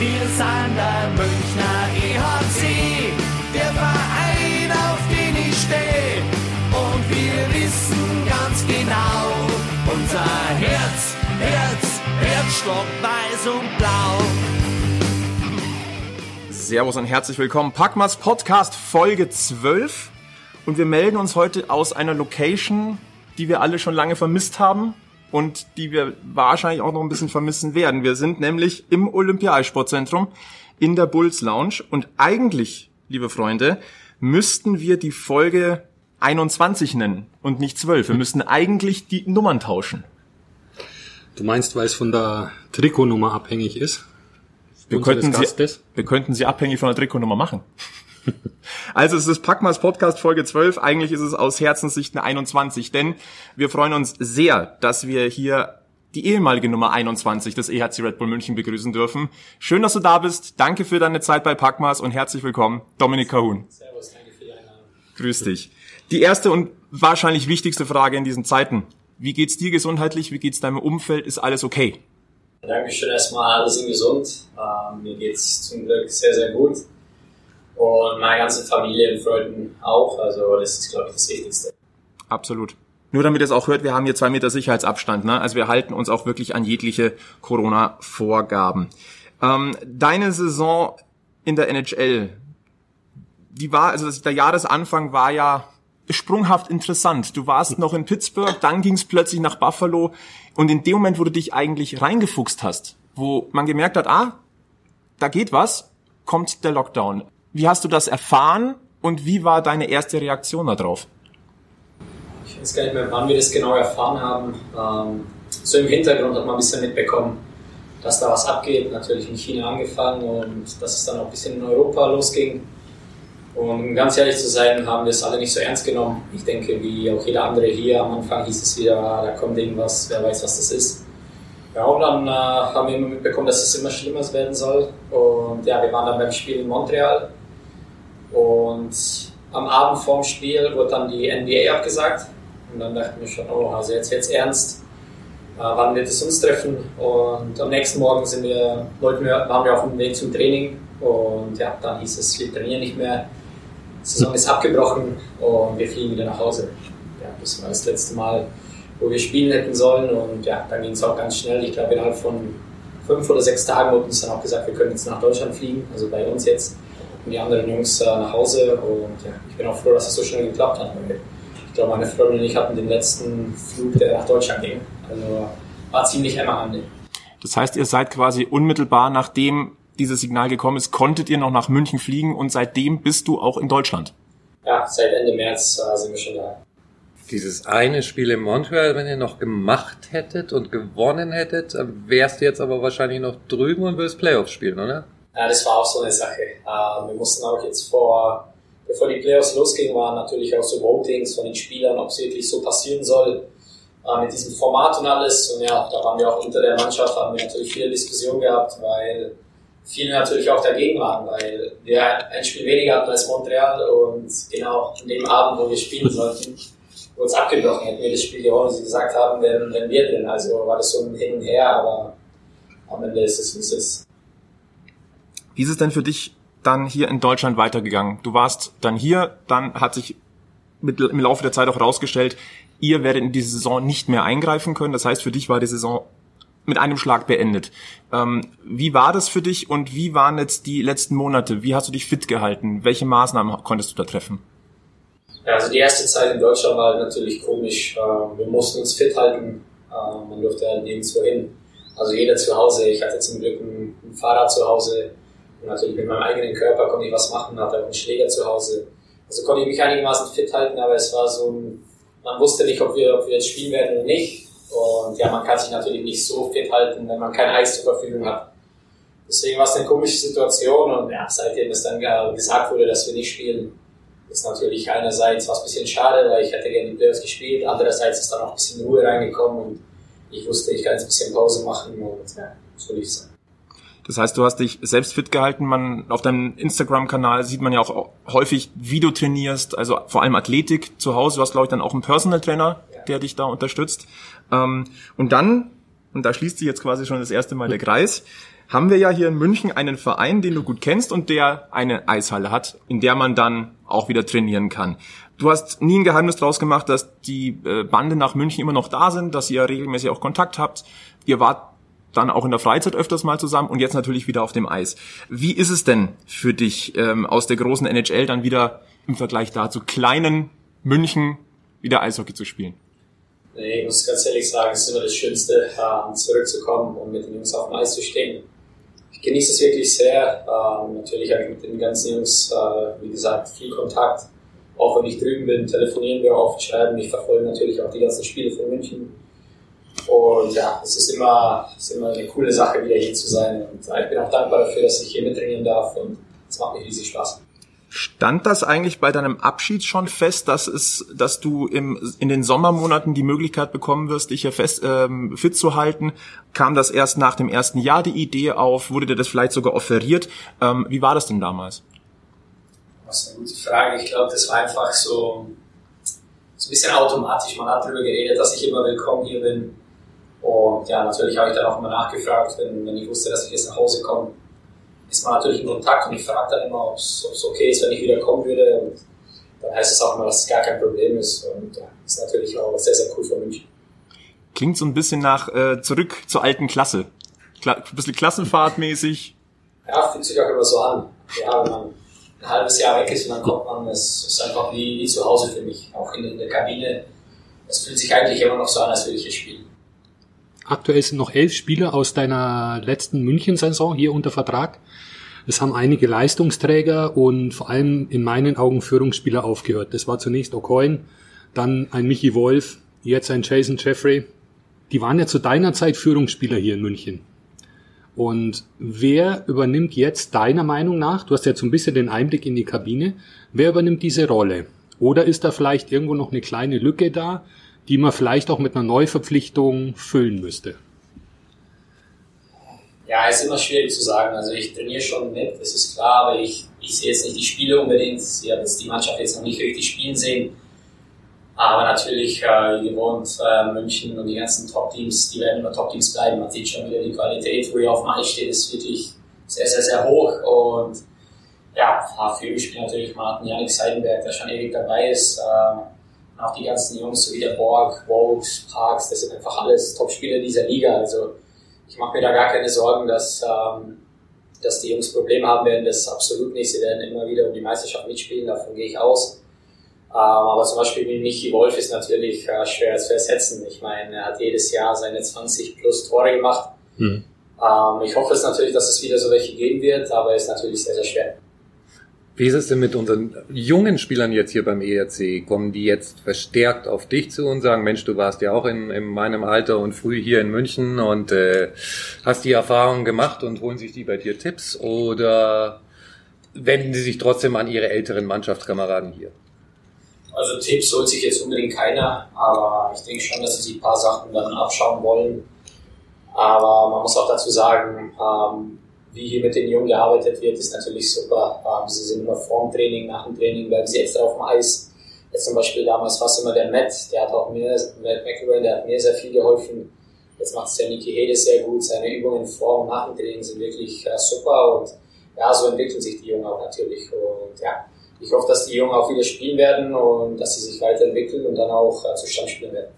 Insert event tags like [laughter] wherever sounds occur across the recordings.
Wir sind der Münchner EHC, der Verein, auf den ich stehe. Und wir wissen ganz genau, unser Herz, Herz, Herzstock weiß und blau. Servus und herzlich willkommen. Packmas Podcast Folge 12. Und wir melden uns heute aus einer Location, die wir alle schon lange vermisst haben und die wir wahrscheinlich auch noch ein bisschen vermissen werden. Wir sind nämlich im Olympiasportzentrum in der Bulls Lounge und eigentlich, liebe Freunde, müssten wir die Folge 21 nennen und nicht 12. Wir müssten eigentlich die Nummern tauschen. Du meinst, weil es von der Trikotnummer abhängig ist? Wir könnten, sie, wir könnten sie abhängig von der Trikotnummer machen. Also es ist Packmas Podcast Folge 12. Eigentlich ist es aus Herzenssicht eine 21, denn wir freuen uns sehr, dass wir hier die ehemalige Nummer 21 des EHC Red Bull München begrüßen dürfen. Schön, dass du da bist. Danke für deine Zeit bei Packmas und herzlich willkommen, Dominik Cahun. Servus, danke für die Einladung. Grüß dich. Die erste und wahrscheinlich wichtigste Frage in diesen Zeiten. Wie geht's dir gesundheitlich? Wie geht's deinem Umfeld? Ist alles okay? Dankeschön erstmal, alle sind gesund. Ähm, mir geht's zum Glück sehr, sehr gut. Und meine ganze Familie und Freunden auch. Also das ist, glaube ich, das Wichtigste. Absolut. Nur damit ihr es auch hört, wir haben hier zwei Meter Sicherheitsabstand. Ne? Also wir halten uns auch wirklich an jegliche Corona-Vorgaben. Ähm, deine Saison in der NHL, die war, also der Jahresanfang war ja sprunghaft interessant. Du warst noch in Pittsburgh, dann ging es plötzlich nach Buffalo und in dem Moment, wo du dich eigentlich reingefuchst hast, wo man gemerkt hat, ah, da geht was, kommt der Lockdown. Wie hast du das erfahren und wie war deine erste Reaktion darauf? Ich weiß gar nicht mehr, wann wir das genau erfahren haben. Ähm, so im Hintergrund hat man ein bisschen mitbekommen, dass da was abgeht. Natürlich in China angefangen und dass es dann auch ein bisschen in Europa losging. Und um ganz ehrlich zu sein, haben wir es alle nicht so ernst genommen. Ich denke, wie auch jeder andere hier, am Anfang hieß es wieder, ah, da kommt irgendwas, wer weiß, was das ist. Ja, und dann äh, haben wir immer mitbekommen, dass es immer schlimmer werden soll. Und ja, wir waren dann beim Spiel in Montreal und am Abend vorm Spiel wurde dann die NBA abgesagt. Und dann dachten wir schon, oh, also jetzt jetzt ernst. Äh, wann wird es uns treffen? Und am nächsten Morgen sind wir, wollten wir, waren wir auf dem Weg zum Training. Und ja, dann hieß es, wir trainieren nicht mehr. Die Saison ist abgebrochen und wir fliegen wieder nach Hause. Ja, das war das letzte Mal, wo wir spielen hätten sollen. Und ja, dann ging es auch ganz schnell. Ich glaube, innerhalb von fünf oder sechs Tagen wurde uns dann auch gesagt, wir können jetzt nach Deutschland fliegen. Also bei uns jetzt und die anderen Jungs äh, nach Hause. Und ja, ich bin auch froh, dass es so schnell geklappt hat. Ich glaube, meine Freundin und ich hatten den letzten Flug, der nach Deutschland ging. Also war ziemlich hammerhandig. Das heißt, ihr seid quasi unmittelbar nachdem dieses Signal gekommen ist, konntet ihr noch nach München fliegen und seitdem bist du auch in Deutschland. Ja, seit Ende März äh, sind wir schon da. Dieses eine Spiel in Montreal, wenn ihr noch gemacht hättet und gewonnen hättet, wärst du jetzt aber wahrscheinlich noch drüben und würdest Playoffs spielen, oder? Ja, das war auch so eine Sache. Ähm, wir mussten auch jetzt vor, bevor die Playoffs losgingen, waren natürlich auch so Votings von den Spielern, ob es wirklich so passieren soll äh, mit diesem Format und alles. Und ja, da waren wir auch unter der Mannschaft, haben wir natürlich viele Diskussionen gehabt, weil viele natürlich auch dagegen waren, weil wir ein Spiel weniger hatten als Montreal und genau an dem Abend, wo wir spielen [laughs] sollten, wurde es abgebrochen, hätten wir das Spiel gewonnen, sie gesagt haben, wenn, wenn wir drin. Also war das so ein Hin und Her, aber am Ende ist es, wie es ist. Wie ist es denn für dich dann hier in Deutschland weitergegangen? Du warst dann hier, dann hat sich mit, im Laufe der Zeit auch herausgestellt, ihr werdet in diese Saison nicht mehr eingreifen können. Das heißt, für dich war die Saison mit einem Schlag beendet. Ähm, wie war das für dich und wie waren jetzt die letzten Monate? Wie hast du dich fit gehalten? Welche Maßnahmen konntest du da treffen? Ja, also die erste Zeit in Deutschland war natürlich komisch. Ähm, wir mussten uns fit halten. Ähm, man durfte halt nirgendwo hin. Also jeder zu Hause. Ich hatte zum Glück ein Fahrrad zu Hause und natürlich mit meinem eigenen Körper konnte ich was machen, hatte auch einen Schläger zu Hause. Also konnte ich mich einigermaßen fit halten, aber es war so ein, man wusste nicht, ob wir, ob wir jetzt spielen werden oder nicht. Und ja, man kann sich natürlich nicht so fit halten, wenn man kein Eis zur Verfügung hat. Deswegen war es eine komische Situation und ja, seitdem es dann gesagt wurde, dass wir nicht spielen, ist natürlich einerseits was ein bisschen schade, weil ich hätte gerne die Playoffs gespielt, andererseits ist dann auch ein bisschen Ruhe reingekommen und ich wusste, ich kann jetzt ein bisschen Pause machen und ja, so lief es dann. Das heißt, du hast dich selbst fit gehalten. Man auf deinem Instagram-Kanal sieht man ja auch häufig, wie du trainierst, also vor allem Athletik zu Hause. Du hast, glaube ich, dann auch einen Personal Trainer, der dich da unterstützt. Ähm, und dann, und da schließt sich jetzt quasi schon das erste Mal der Kreis, haben wir ja hier in München einen Verein, den du gut kennst und der eine Eishalle hat, in der man dann auch wieder trainieren kann. Du hast nie ein Geheimnis draus gemacht, dass die äh, Bande nach München immer noch da sind, dass ihr regelmäßig auch Kontakt habt. Ihr wart dann auch in der Freizeit öfters mal zusammen und jetzt natürlich wieder auf dem Eis. Wie ist es denn für dich ähm, aus der großen NHL dann wieder im Vergleich dazu kleinen München wieder Eishockey zu spielen? Nee, ich muss ganz ehrlich sagen, es ist immer das Schönste, äh, zurückzukommen und mit den Jungs auf dem Eis zu stehen. Ich genieße es wirklich sehr. Ähm, natürlich habe ich mit den ganzen Jungs, äh, wie gesagt, viel Kontakt. Auch wenn ich drüben bin, telefonieren wir oft, schreiben. Ich verfolge natürlich auch die ganzen Spiele von München. Und ja, es ist immer, es ist immer eine coole Sache, wieder hier zu sein. Und ich bin auch dankbar dafür, dass ich hier mittrainieren darf. Und es macht mir riesig Spaß. Stand das eigentlich bei deinem Abschied schon fest, dass es, dass du im, in den Sommermonaten die Möglichkeit bekommen wirst, dich hier fest ähm, fit zu halten? Kam das erst nach dem ersten Jahr die Idee auf? Wurde dir das vielleicht sogar offeriert? Ähm, wie war das denn damals? Das ist eine gute Frage. Ich glaube, das war einfach so, so ein bisschen automatisch. Man hat darüber geredet, dass ich immer willkommen hier bin. Und ja, natürlich habe ich dann auch immer nachgefragt, wenn, wenn ich wusste, dass ich jetzt nach Hause komme ist man natürlich in Kontakt und ich frage dann immer, ob es okay ist, wenn ich wieder kommen würde. Und dann heißt es auch immer, dass es gar kein Problem ist. Und ja, ist natürlich auch sehr, sehr cool für München. Klingt so ein bisschen nach äh, zurück zur alten Klasse. Kla ein bisschen klassenfahrtmäßig. Ja, fühlt sich auch immer so an. Ja, wenn man ein halbes Jahr weg ist und dann kommt man, es ist einfach wie, wie zu Hause für mich. Auch in, in der Kabine. Es fühlt sich eigentlich immer noch so an, als würde ich hier spielen. Aktuell sind noch elf Spieler aus deiner letzten München-Saison hier unter Vertrag. Es haben einige Leistungsträger und vor allem in meinen Augen Führungsspieler aufgehört. Das war zunächst O'Coin, dann ein Michi Wolf, jetzt ein Jason Jeffrey. Die waren ja zu deiner Zeit Führungsspieler hier in München. Und wer übernimmt jetzt deiner Meinung nach, du hast jetzt so ein bisschen den Einblick in die Kabine, wer übernimmt diese Rolle? Oder ist da vielleicht irgendwo noch eine kleine Lücke da, die man vielleicht auch mit einer Neuverpflichtung füllen müsste? Ja, ist immer schwierig zu sagen. Also ich trainiere schon mit, das ist klar, aber ich, ich sehe jetzt nicht die Spiele unbedingt. Ich habe jetzt die Mannschaft jetzt noch nicht richtig spielen sehen. Aber natürlich, äh, wie gewohnt, äh, München und die ganzen Top-Teams, die werden immer Top-Teams bleiben. Man sieht schon wieder die Qualität, wo ihr auf dem steht, ist wirklich sehr, sehr, sehr hoch. Und ja, für mich spielt natürlich Martin Janik Seidenberg, der schon ewig dabei ist. Äh, auch die ganzen Jungs, so wie der Borg, Vokes, Parks, das sind einfach alles Top-Spieler dieser Liga. Also ich mache mir da gar keine Sorgen, dass, ähm, dass die Jungs Probleme haben werden. Das ist absolut nicht. Sie werden immer wieder um die Meisterschaft mitspielen, davon gehe ich aus. Ähm, aber zum Beispiel wie Michi Wolf ist natürlich äh, schwer zu ersetzen. Ich meine, er hat jedes Jahr seine 20 plus Tore gemacht. Mhm. Ähm, ich hoffe es natürlich, dass es wieder so welche geben wird, aber es ist natürlich sehr, sehr schwer. Wie ist es denn mit unseren jungen Spielern jetzt hier beim ERC? Kommen die jetzt verstärkt auf dich zu und sagen, Mensch, du warst ja auch in, in meinem Alter und früh hier in München und äh, hast die Erfahrungen gemacht und holen sich die bei dir Tipps? Oder wenden sie sich trotzdem an ihre älteren Mannschaftskameraden hier? Also Tipps holt sich jetzt unbedingt keiner, aber ich denke schon, dass sie sich ein paar Sachen dann abschauen wollen. Aber man muss auch dazu sagen, ähm, wie hier mit den Jungen gearbeitet wird, ist natürlich super. Ähm, sie sind immer vorm Training, nach dem Training bleiben sie extra auf dem Eis. Jetzt zum Beispiel damals war es immer der Matt, der hat auch mir, Matt McEwen, der hat mir sehr viel geholfen. Jetzt macht es der Niki Hedes sehr gut. Seine Übungen vor und nach dem Training sind wirklich äh, super und ja, so entwickeln sich die Jungen auch natürlich. Und ja, ich hoffe, dass die Jungen auch wieder spielen werden und dass sie sich weiterentwickeln und dann auch äh, zu Stammspielen werden.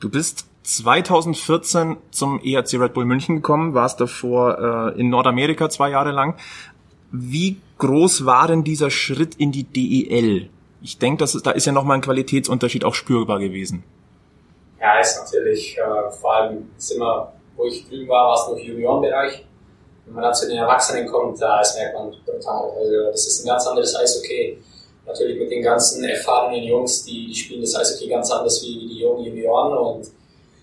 Du bist 2014 zum ERC Red Bull München gekommen, warst davor äh, in Nordamerika zwei Jahre lang. Wie groß war denn dieser Schritt in die DEL? Ich denke, ist, da ist ja nochmal ein Qualitätsunterschied auch spürbar gewesen. Ja, ist natürlich, äh, vor allem ist immer, wo ich drüben war, war es noch Juniorenbereich. Wenn man dann zu den Erwachsenen kommt, da ist merkt man brutal. Also das ist ein ganz anderes Eishockey. Natürlich mit den ganzen erfahrenen Jungs, die, die spielen das Eishockey ganz anders wie die jungen Junioren und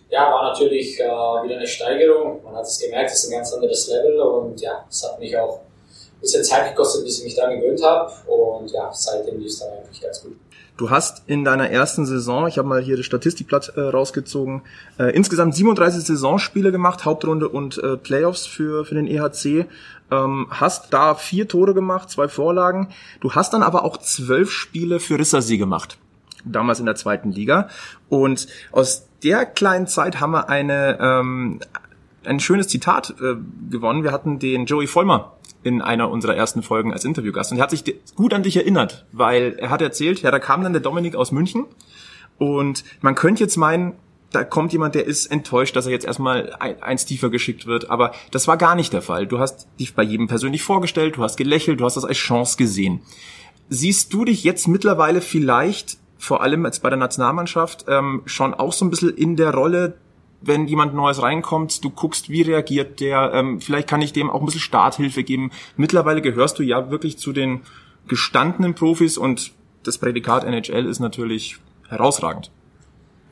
ja, war natürlich äh, wieder eine Steigerung. Man hat es gemerkt, es ist ein ganz anderes Level und ja, es hat mich auch ein bisschen Zeit gekostet, bis ich mich daran gewöhnt habe und ja, seitdem lief es dann eigentlich ganz gut. Du hast in deiner ersten Saison, ich habe mal hier das Statistikblatt äh, rausgezogen, äh, insgesamt 37 Saisonspiele gemacht, Hauptrunde und äh, Playoffs für, für den EHC. Ähm, hast da vier Tore gemacht, zwei Vorlagen. Du hast dann aber auch zwölf Spiele für Rissersee gemacht damals in der zweiten Liga. Und aus der kleinen Zeit haben wir eine ähm, ein schönes Zitat äh, gewonnen. Wir hatten den Joey Vollmer in einer unserer ersten Folgen als Interviewgast und er hat sich gut an dich erinnert, weil er hat erzählt, ja, da kam dann der Dominik aus München und man könnte jetzt meinen, da kommt jemand, der ist enttäuscht, dass er jetzt erstmal ein, eins tiefer geschickt wird. Aber das war gar nicht der Fall. Du hast dich bei jedem persönlich vorgestellt, du hast gelächelt, du hast das als Chance gesehen. Siehst du dich jetzt mittlerweile vielleicht, vor allem jetzt bei der Nationalmannschaft, ähm, schon auch so ein bisschen in der Rolle, wenn jemand Neues reinkommt, du guckst, wie reagiert der, ähm, vielleicht kann ich dem auch ein bisschen Starthilfe geben. Mittlerweile gehörst du ja wirklich zu den gestandenen Profis und das Prädikat NHL ist natürlich herausragend.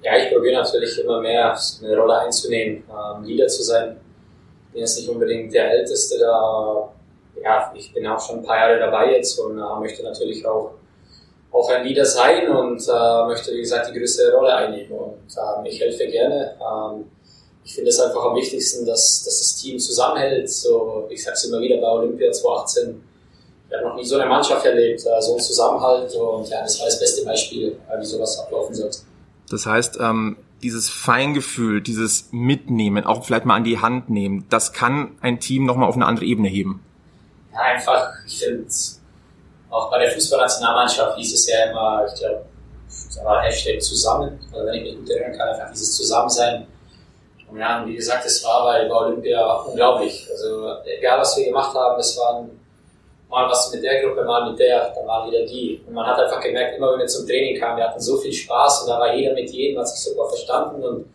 Ja, ich probiere natürlich immer mehr eine Rolle einzunehmen, ähm, Leader zu sein. Ich bin jetzt nicht unbedingt der Älteste da. Ja, ich bin auch schon ein paar Jahre dabei jetzt und äh, möchte natürlich auch, auch ein Leader sein und äh, möchte, wie gesagt, die größte Rolle einnehmen. Und ähm, ich helfe gerne. Ähm, ich finde es einfach am wichtigsten, dass, dass das Team zusammenhält. So, ich sage es immer wieder bei Olympia 2018. Ich habe noch nie so eine Mannschaft erlebt, äh, so ein Zusammenhalt und ja, das war das beste Beispiel, äh, wie sowas ablaufen sollte. Das heißt, ähm, dieses Feingefühl, dieses Mitnehmen, auch vielleicht mal an die Hand nehmen, das kann ein Team nochmal auf eine andere Ebene heben. Ja, einfach, ich finde, auch bei der Fußballnationalmannschaft hieß es ja immer, ich glaube, war Hashtag zusammen, also wenn ich mich gut erinnern kann, einfach dieses Zusammensein. Und ja, wie gesagt, es war bei Olympia unglaublich. Also egal, was wir gemacht haben, es waren mal was mit der Gruppe, mal mit der, dann waren wieder die. Und man hat einfach gemerkt, immer wenn wir zum Training kamen, wir hatten so viel Spaß und da war jeder mit jedem, hat sich super verstanden und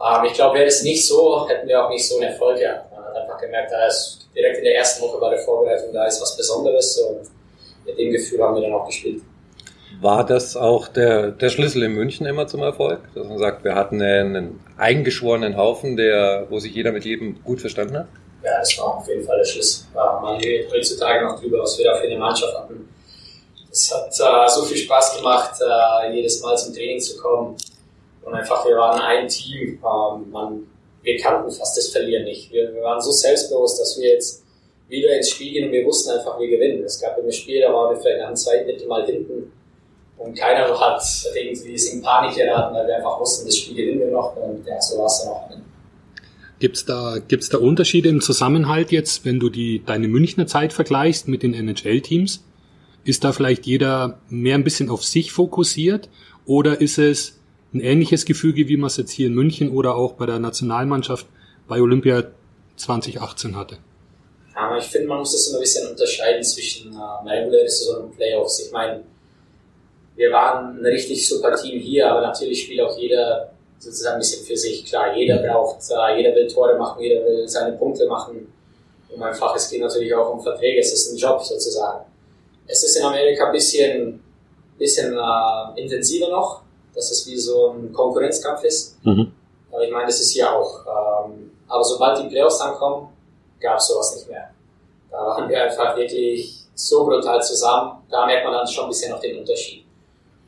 ähm, ich glaube, wäre es nicht so, hätten wir auch nicht so einen Erfolg gehabt. Man hat einfach gemerkt, da ist direkt in der ersten Woche bei der Vorbereitung, da ist was Besonderes und mit dem Gefühl haben wir dann auch gespielt. War das auch der, der Schlüssel in München immer zum Erfolg? Dass man sagt, wir hatten einen eingeschworenen Haufen, der, wo sich jeder mit jedem gut verstanden hat? ja, das war auf jeden Fall der Schlüssel. man redet heutzutage noch drüber, was wir da für eine Mannschaft hatten. Es hat äh, so viel Spaß gemacht, äh, jedes Mal zum Training zu kommen. Und einfach, wir waren ein Team. Ähm, man, wir kannten fast das Verlieren nicht. Wir, wir, waren so selbstbewusst, dass wir jetzt wieder ins Spiel gehen und wir wussten einfach, wir gewinnen. Es gab immer Spiele, da waren wir vielleicht nach einem zweiten Mittel mal hinten. Und keiner hat irgendwie in Panik geraten, weil wir einfach wussten, das Spiel gewinnen wir noch. Und ja, so war es dann auch. Gibt's da, gibt's da Unterschiede im Zusammenhalt jetzt, wenn du die, deine Münchner Zeit vergleichst mit den NHL-Teams? Ist da vielleicht jeder mehr ein bisschen auf sich fokussiert? Oder ist es ein ähnliches Gefüge, wie man es jetzt hier in München oder auch bei der Nationalmannschaft bei Olympia 2018 hatte? Ich finde, man muss das immer ein bisschen unterscheiden zwischen äh, reguläre Saison und Playoffs. Ich meine, wir waren ein richtig super Team hier, aber natürlich spielt auch jeder sozusagen ein bisschen für sich. Klar, jeder braucht, äh, jeder will Tore machen, jeder will seine Punkte machen. Und einfach, es geht natürlich auch um Verträge, es ist ein Job sozusagen. Es ist in Amerika ein bisschen, bisschen äh, intensiver noch, dass es wie so ein Konkurrenzkampf ist. Mhm. Aber ich meine, das ist hier auch. Ähm, aber sobald die Playoffs ankommen, gab es sowas nicht mehr. Da waren wir einfach wirklich so brutal zusammen. Da merkt man dann schon ein bisschen noch den Unterschied.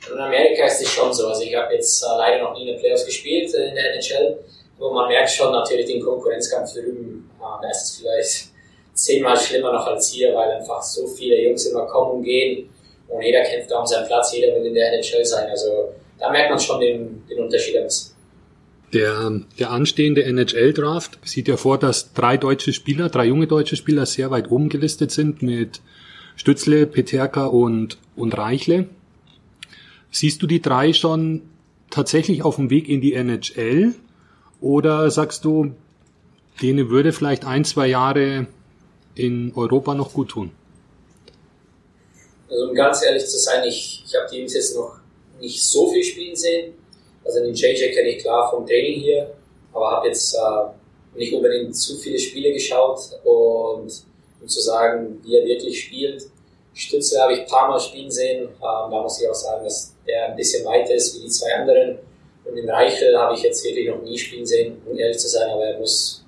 Und in Amerika ist es schon so. Also ich habe jetzt leider noch nie in den Playoffs gespielt in der NHL, aber man merkt schon natürlich den Konkurrenzkampf drüben. Äh, da ist es vielleicht zehnmal schlimmer noch als hier, weil einfach so viele Jungs immer kommen und gehen und jeder kämpft da um seinen Platz, jeder will in der NHL sein. Also da merkt man schon den, den Unterschied ein bisschen. Der, der anstehende NHL-Draft sieht ja vor, dass drei deutsche Spieler, drei junge deutsche Spieler sehr weit oben gelistet sind mit Stützle, Peterka und, und Reichle. Siehst du die drei schon tatsächlich auf dem Weg in die NHL? Oder sagst du, denen würde vielleicht ein, zwei Jahre in Europa noch gut tun? Also um ganz ehrlich zu sein, ich, ich habe die jetzt noch nicht so viel spielen sehen. Also den JJ kenne ich klar vom Training hier, aber habe jetzt äh, nicht unbedingt zu viele Spiele geschaut und um zu sagen, wie er wirklich spielt. Stütze habe ich ein paar Mal spielen sehen. Ähm, da muss ich auch sagen, dass der ein bisschen weiter ist wie die zwei anderen. Und den Reichel habe ich jetzt wirklich noch nie spielen sehen, um ehrlich zu sein, aber er muss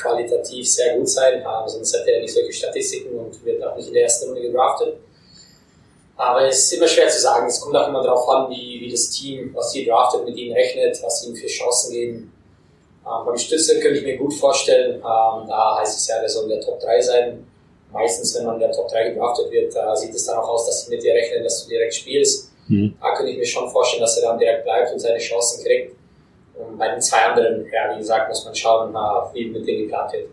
qualitativ sehr gut sein, ähm, sonst hat er nicht solche Statistiken und wird auch nicht in der ersten Runde gedraftet. Aber es ist immer schwer zu sagen. Es kommt auch immer darauf an, wie, wie das Team, was sie draftet, mit ihnen rechnet, was sie ihnen für Chancen geben. Ähm, beim Stütze könnte ich mir gut vorstellen, ähm, da heißt es ja, der soll in der Top 3 sein meistens, wenn man in der Top 3 gedraftet wird, da sieht es dann auch aus, dass sie mit dir rechnen, dass du direkt spielst. Mhm. Da könnte ich mir schon vorstellen, dass er dann direkt bleibt und seine Chancen kriegt. Und bei den zwei anderen, ja, wie gesagt, muss man schauen, wie mit denen geplant wird.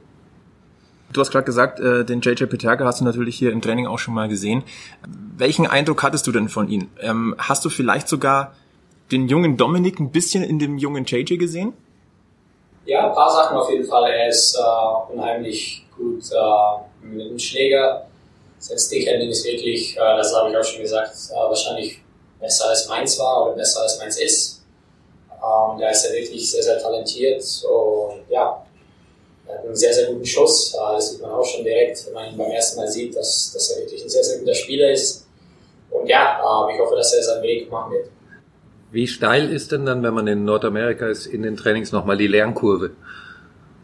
Du hast gerade gesagt, äh, den JJ Peterka hast du natürlich hier im Training auch schon mal gesehen. Welchen Eindruck hattest du denn von ihm? Ähm, hast du vielleicht sogar den jungen Dominik ein bisschen in dem jungen JJ gesehen? Ja, ein paar Sachen auf jeden Fall. Er ist äh, unheimlich gut äh, mit dem Schläger. Sein Stickhandling ist wirklich, äh, das habe ich auch schon gesagt, äh, wahrscheinlich besser als meins war oder besser als meins ist. Ähm, da ist er wirklich sehr, sehr talentiert und ja, einen sehr, sehr guten Schuss. Äh, das sieht man auch schon direkt, wenn man ihn beim ersten Mal sieht, dass, dass er wirklich ein sehr, sehr guter Spieler ist. Und ja, äh, ich hoffe, dass er seinen Weg machen wird. Wie steil ist denn dann, wenn man in Nordamerika ist, in den Trainings nochmal die Lernkurve?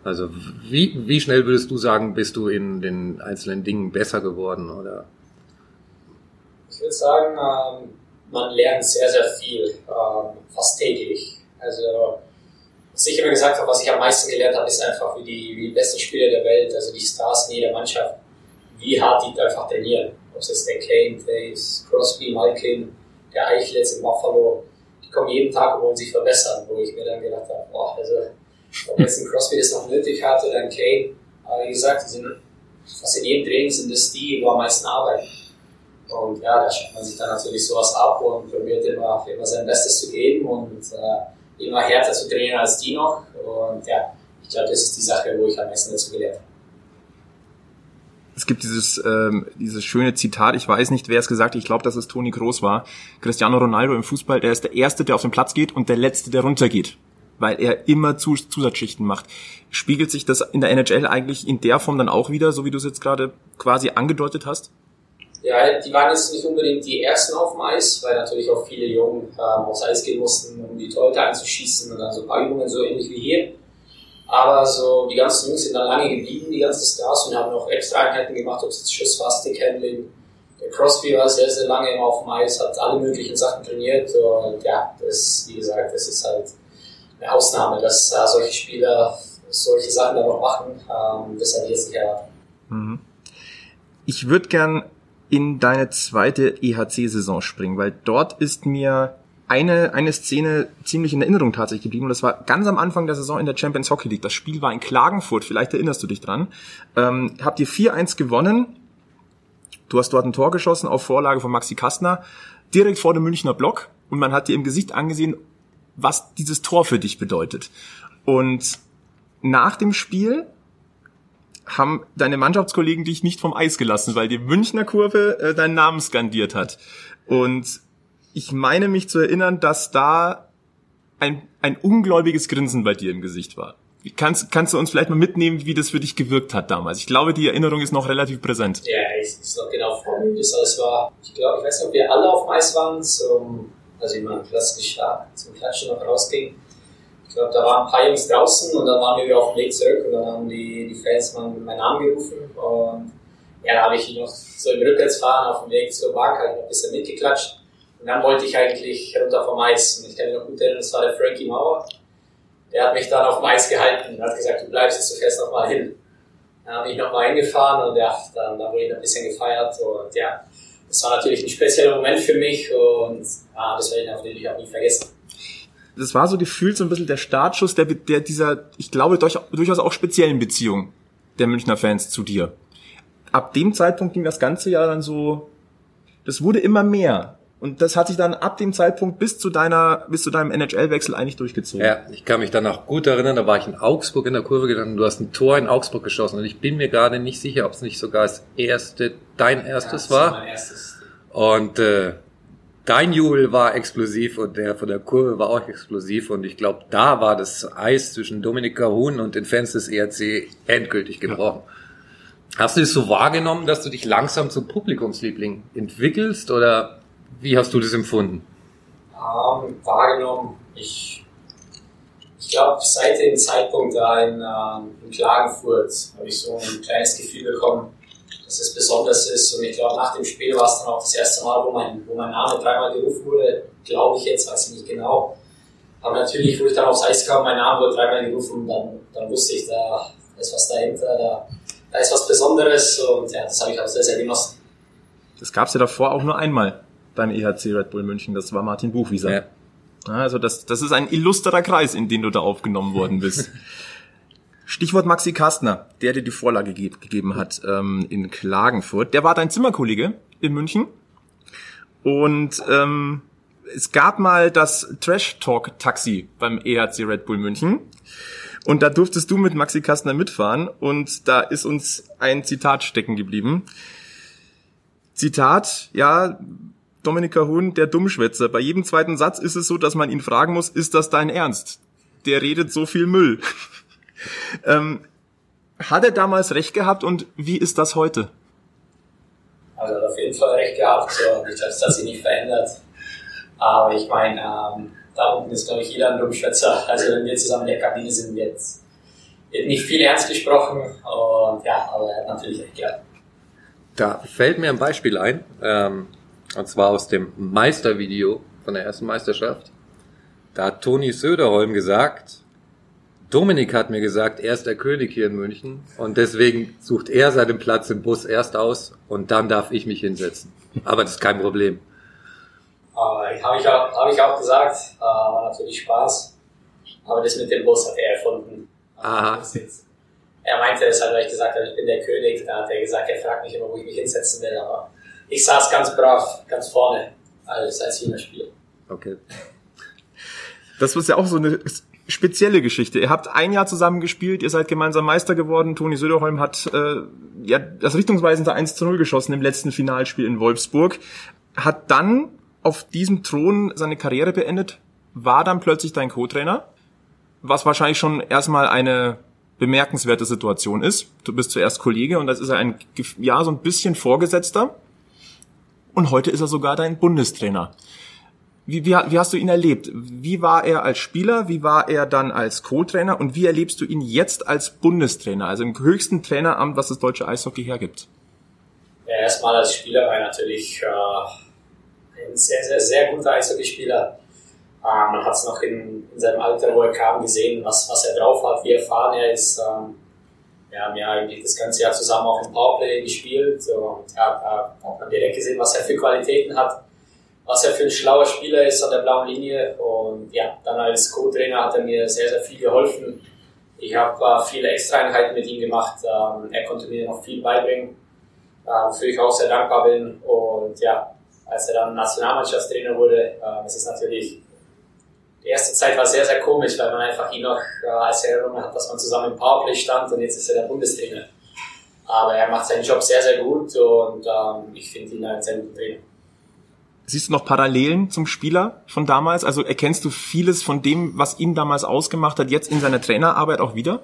Also wie, wie schnell würdest du sagen, bist du in den einzelnen Dingen besser geworden? Oder? Ich würde sagen, ähm, man lernt sehr, sehr viel, ähm, fast täglich. Also was ich immer gesagt habe, was ich am meisten gelernt habe, ist einfach, wie die, wie die besten Spieler der Welt, also die Stars in jeder Mannschaft, wie hart die einfach trainieren. Ob es jetzt der Kane, Taves, Crosby, Malkin, der Eichel jetzt in Buffalo, die kommen jeden Tag und wollen sich verbessern, wo ich mir dann gedacht habe, boah, also, ob jetzt ein Crosby das noch nötig hat oder ein Kane, aber wie gesagt, die sind, fast in jedem Training sind das die, die am meisten arbeiten. Und ja, da schaut man sich dann natürlich sowas ab und probiert immer, immer sein Bestes zu geben und äh, immer härter zu trainieren als die noch. Und ja, ich glaube, das ist die Sache, wo ich am meisten dazu gelernt habe es gibt dieses, ähm, dieses schöne Zitat, ich weiß nicht, wer es gesagt hat, ich glaube, dass es Toni Groß war. Cristiano Ronaldo im Fußball, der ist der Erste, der auf den Platz geht und der Letzte, der runtergeht. Weil er immer Zus Zusatzschichten macht. Spiegelt sich das in der NHL eigentlich in der Form dann auch wieder, so wie du es jetzt gerade quasi angedeutet hast? Ja, die waren jetzt nicht unbedingt die Ersten auf dem Eis, weil natürlich auch viele Jungen ähm, aufs Eis gehen mussten, um die Torhüter einzuschießen und dann so ein paar Übungen so ähnlich wie hier. Aber so die ganzen Jungs sind dann lange geblieben, die ganzen Stars, und haben noch extra Einheiten gemacht, ob es jetzt Schussfass, Handling. Der Crosby war sehr, sehr lange immer auf dem Eis, hat alle möglichen Sachen trainiert und ja, das, wie gesagt, das ist halt eine Ausnahme, dass äh, solche Spieler solche Sachen dann noch machen. Ähm, das ich jetzt nicht erwartet. Mhm. Ich würde gern in deine zweite EHC-Saison springen, weil dort ist mir eine, eine Szene ziemlich in Erinnerung tatsächlich geblieben. Und das war ganz am Anfang der Saison in der Champions Hockey League. Das Spiel war in Klagenfurt, vielleicht erinnerst du dich dran. Ähm, habt ihr 4-1 gewonnen. Du hast dort ein Tor geschossen auf Vorlage von Maxi Kastner, direkt vor dem Münchner Block. Und man hat dir im Gesicht angesehen, was dieses Tor für dich bedeutet. Und nach dem Spiel haben deine Mannschaftskollegen dich nicht vom Eis gelassen, weil die Münchner Kurve äh, deinen Namen skandiert hat. Und ich meine mich zu erinnern, dass da ein, ein ungläubiges Grinsen bei dir im Gesicht war. Kannst, kannst du uns vielleicht mal mitnehmen, wie das für dich gewirkt hat damals? Ich glaube, die Erinnerung ist noch relativ präsent. Ja, ich ist noch genau vor mir. Das alles war, ich glaube, ich weiß nicht, ob wir alle auf dem Eis waren, zum, also meine, klassisch da zum Klatschen noch rausging. Ich glaube, da waren ein paar Jungs draußen und dann waren wir wieder auf dem Weg zurück und dann haben die, die Fans meinen, Namen gerufen und ja, da habe ich noch so im Rückwärtsfahren auf dem Weg zur Bank halt noch ein bisschen mitgeklatscht. Und dann wollte ich eigentlich runter vom Eis. Und ich kann mich noch gut erinnern, das war der Frankie Mauer. Der hat mich dann auf dem Eis gehalten und hat gesagt, du bleibst jetzt, du fährst nochmal hin. Dann habe ich nochmal hingefahren und ja, dann, dann wurde ich ein bisschen gefeiert. Und ja, das war natürlich ein spezieller Moment für mich und ja, das werde ich natürlich auch nie vergessen. Das war so gefühlt so ein bisschen der Startschuss der, der dieser, ich glaube, durchaus auch speziellen Beziehung der Münchner Fans zu dir. Ab dem Zeitpunkt ging das ganze Jahr dann so, das wurde immer mehr. Und das hat sich dann ab dem Zeitpunkt bis zu deiner, bis zu deinem NHL-Wechsel eigentlich durchgezogen. Ja, ich kann mich dann auch gut erinnern, da war ich in Augsburg in der Kurve gegangen, du hast ein Tor in Augsburg geschossen und ich bin mir gerade nicht sicher, ob es nicht sogar das erste, dein erstes ja, war. Mein erstes. Und äh, dein Jubel war explosiv und der von der Kurve war auch explosiv und ich glaube, da war das Eis zwischen Dominik Cahun und den Fans des ERC endgültig gebrochen. Ja. Hast du es so wahrgenommen, dass du dich langsam zum Publikumsliebling entwickelst oder wie hast du das empfunden? Ähm, wahrgenommen, ich, ich glaube, seit dem Zeitpunkt da in, ähm, in Klagenfurt habe ich so ein kleines Gefühl bekommen, dass es besonders ist. Und ich glaube, nach dem Spiel war es dann auch das erste Mal, wo mein, wo mein Name dreimal gerufen wurde. Glaube ich jetzt, weiß ich nicht genau. Aber natürlich, wo ich dann aufs Eis kam, mein Name wurde dreimal gerufen, dann, dann wusste ich, da, da ist was dahinter, da, da ist was Besonderes und ja, das habe ich auch sehr, sehr genossen. Das gab es ja davor auch nur einmal beim EHC Red Bull München. Das war Martin Buchwieser. Ja. Also das, das ist ein illustrer Kreis, in den du da aufgenommen worden bist. [laughs] Stichwort Maxi Kastner, der dir die Vorlage ge gegeben hat ähm, in Klagenfurt. Der war dein Zimmerkollege in München. Und ähm, es gab mal das Trash Talk Taxi beim EHC Red Bull München. Und da durftest du mit Maxi Kastner mitfahren und da ist uns ein Zitat stecken geblieben. Zitat, ja, Dominika Huhn, der Dummschwätzer. Bei jedem zweiten Satz ist es so, dass man ihn fragen muss, ist das dein Ernst? Der redet so viel Müll. Ähm, hat er damals recht gehabt und wie ist das heute? Also er hat auf jeden Fall recht gehabt, so. nicht, dass das sich nicht verändert. Aber ich meine, ähm, da unten ist, glaube ich, jeder ein Dummschwätzer. Also wenn wir zusammen in der Kabine sind, wird, wird nicht viel ernst gesprochen. Und ja, aber er hat natürlich recht gehabt. Da fällt mir ein Beispiel ein, ähm, und zwar aus dem Meistervideo von der ersten Meisterschaft. Da hat Toni Söderholm gesagt, Dominik hat mir gesagt, er ist der König hier in München und deswegen sucht er seinen Platz im Bus erst aus und dann darf ich mich hinsetzen. Aber das ist kein Problem. Äh, Habe ich, auch- hab ich auch gesagt, äh, war natürlich Spaß. Aber das mit dem Bus hat er erfunden. Aha. Er meinte es halt, weil ich gesagt habe, ich bin der König. Da hat er gesagt, er fragt mich immer, wo ich mich hinsetzen will. Aber ich saß ganz brav, ganz vorne, als, als Spieler. Okay. Das ist ja auch so eine spezielle Geschichte. Ihr habt ein Jahr zusammen gespielt, ihr seid gemeinsam Meister geworden. Toni Söderholm hat äh, ja das richtungsweisende 1 zu 0 geschossen im letzten Finalspiel in Wolfsburg. Hat dann auf diesem Thron seine Karriere beendet, war dann plötzlich dein Co-Trainer, was wahrscheinlich schon erstmal eine bemerkenswerte Situation ist. Du bist zuerst Kollege und das ist er ein, ja, so ein bisschen Vorgesetzter. Und heute ist er sogar dein Bundestrainer. Wie, wie, wie hast du ihn erlebt? Wie war er als Spieler? Wie war er dann als Co-Trainer? Und wie erlebst du ihn jetzt als Bundestrainer, also im höchsten Traineramt, was das deutsche Eishockey hergibt? Ja, erstmal als Spieler war er natürlich äh, ein sehr, sehr, sehr guter Eishockeyspieler. Äh, man hat es noch in, in seinem Alter, wo er kam, gesehen, was, was er drauf hat, wie erfahren er ist. Ähm, wir haben ja eigentlich das ganze Jahr zusammen auch im Powerplay gespielt und ja, da hat man direkt gesehen, was er für Qualitäten hat, was er für ein schlauer Spieler ist an der blauen Linie. Und ja, dann als Co-Trainer hat er mir sehr, sehr viel geholfen. Ich habe äh, viele Extraeinheiten mit ihm gemacht. Ähm, er konnte mir noch viel beibringen äh, wofür ich auch sehr dankbar bin. Und ja, als er dann Nationalmannschaftstrainer wurde, äh, es ist natürlich, die erste Zeit war sehr, sehr komisch, weil man einfach ihn noch äh, als Erinnerung hat, dass man zusammen im Powerplay stand und jetzt ist er der Bundestrainer. Aber er macht seinen Job sehr, sehr gut und ähm, ich finde ihn einen sehr guten Trainer. Siehst du noch Parallelen zum Spieler von damals? Also erkennst du vieles von dem, was ihn damals ausgemacht hat, jetzt in seiner Trainerarbeit auch wieder?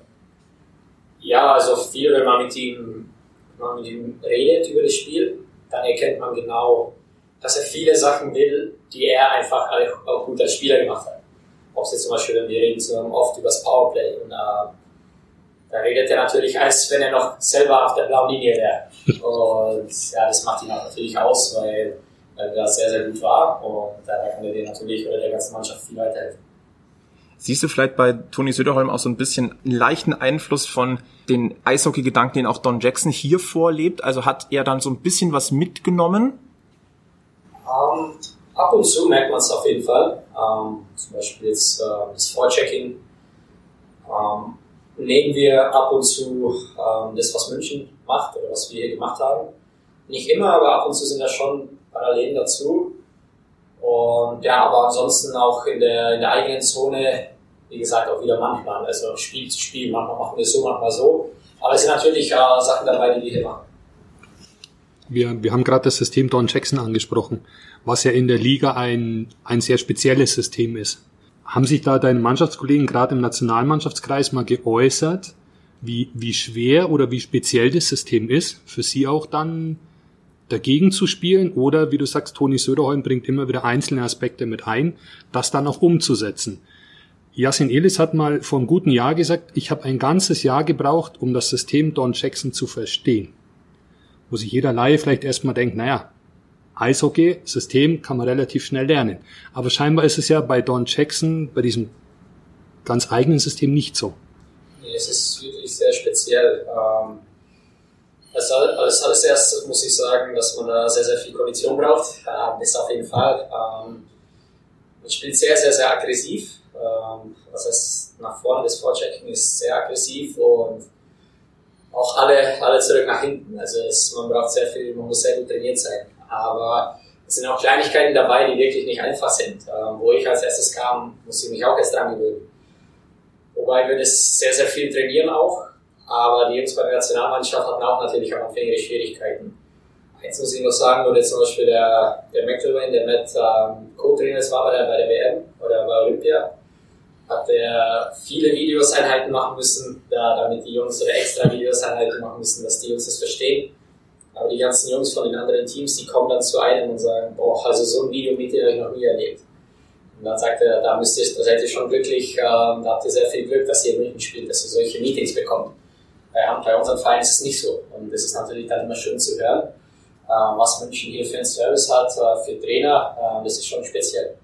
Ja, also viel, wenn man mit ihm, wenn man mit ihm redet über das Spiel, dann erkennt man genau, dass er viele Sachen will, die er einfach auch- auch gut als Spieler gemacht hat. Ob es jetzt zum Beispiel, wenn wir reden zusammen oft über das Powerplay und äh, da redet er natürlich, als wenn er noch selber auf der blauen Linie wäre. [laughs] Und ja, das macht ihn auch natürlich aus, weil, weil er sehr, sehr gut war und da kann er dir natürlich oder der ganzen Mannschaft viel weiterhelfen. Siehst du vielleicht bei Toni Söderholm auch so ein bisschen einen leichten Einfluss von den Eishockey-Gedanken, den auch Don Jackson hier vorlebt? Also hat er dann so ein bisschen was mitgenommen? Ähm, ab und zu merkt man es auf jeden Fall. Ähm, zum Beispiel jetzt äh, das Vorchecking. Ähm, nehmen wir ab und zu das, was München macht oder was wir hier gemacht haben. Nicht immer, aber ab und zu sind da schon Parallelen dazu. Und ja, aber ansonsten auch in der, in der eigenen Zone, wie gesagt, auch wieder manchmal. Also Spiel zu Spiel, manchmal machen wir so, manchmal so. Aber es sind natürlich äh, Sachen dabei, die wir hier machen. Wir, wir haben gerade das System Don Jackson angesprochen, was ja in der Liga ein, ein sehr spezielles System ist. Haben sich da deine Mannschaftskollegen gerade im Nationalmannschaftskreis mal geäußert, wie, wie schwer oder wie speziell das System ist, für sie auch dann dagegen zu spielen? Oder wie du sagst, Toni Söderholm bringt immer wieder einzelne Aspekte mit ein, das dann auch umzusetzen. Yasin Elis hat mal vor einem guten Jahr gesagt, ich habe ein ganzes Jahr gebraucht, um das System Don Jackson zu verstehen wo sich jeder Laie vielleicht erstmal denkt, naja, Eishockey, System kann man relativ schnell lernen. Aber scheinbar ist es ja bei Don Jackson, bei diesem ganz eigenen System nicht so. Nee, es ist wirklich sehr speziell. Ähm, als, als alles erstes muss ich sagen, dass man da sehr, sehr viel Kondition braucht. Ähm, das auf jeden Fall. Ähm, man spielt sehr, sehr, sehr aggressiv. Ähm, das heißt, nach vorne das Vorchecking ist sehr aggressiv und auch alle, alle zurück nach hinten. Also es, man braucht sehr viel, man muss sehr gut trainiert sein. Aber es sind auch Kleinigkeiten dabei, die wirklich nicht einfach sind. Ähm, wo ich als erstes kam, musste ich mich auch erst dran gewöhnen. Wobei wir das sehr, sehr viel trainieren auch. Aber die Jungs bei der Nationalmannschaft hatten auch natürlich am Anfang ihre Schwierigkeiten. Jetzt muss ich noch sagen, wo zum Beispiel der, der McIlwain, der Matt ähm, Co-Trainer war bei der, bei der WM oder bei Olympia, hat er viele Videos-Einheiten machen müssen, da, damit die Jungs oder extra Videos-Einheiten machen müssen, dass die Jungs das verstehen. Aber die ganzen Jungs von den anderen Teams, die kommen dann zu einem und sagen, boah, also so ein Video mit dir habe ich noch nie erlebt. Und dann sagt er, da müsst ihr, da seid ihr schon glücklich, ähm, da habt ihr sehr viel Glück, dass ihr München spielt, dass ihr solche Meetings bekommt. Bei, bei unserem Verein ist es nicht so. Und das ist natürlich dann immer schön zu hören, äh, was München hier für einen Service hat, äh, für Trainer, äh, das ist schon speziell.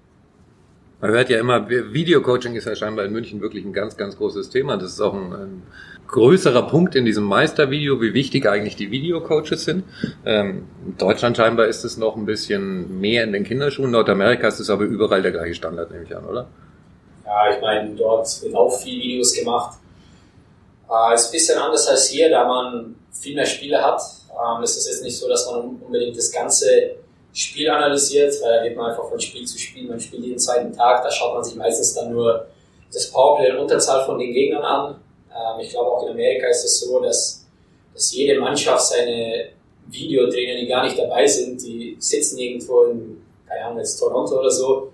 Man hört ja immer, Videocoaching ist ja scheinbar in München wirklich ein ganz, ganz großes Thema. Das ist auch ein, ein größerer Punkt in diesem Meistervideo, wie wichtig eigentlich die Videocoaches sind. Ähm, in Deutschland scheinbar ist es noch ein bisschen mehr in den Kinderschuhen. Nordamerika ist es aber überall der gleiche Standard, nehme ich an, oder? Ja, ich meine, dort wird auch viel Videos gemacht. Äh, ist ein bisschen anders als hier, da man viel mehr Spiele hat. Ähm, es ist jetzt nicht so, dass man unbedingt das ganze Spiel analysiert, weil da geht man einfach von Spiel zu Spiel, man spielt jeden zweiten Tag, da schaut man sich meistens dann nur das Powerplay in Unterzahl von den Gegnern an. Ähm, ich glaube auch in Amerika ist es so, dass, dass jede Mannschaft seine Videotrainer, die gar nicht dabei sind, die sitzen irgendwo in, keine Ahnung, jetzt Toronto oder so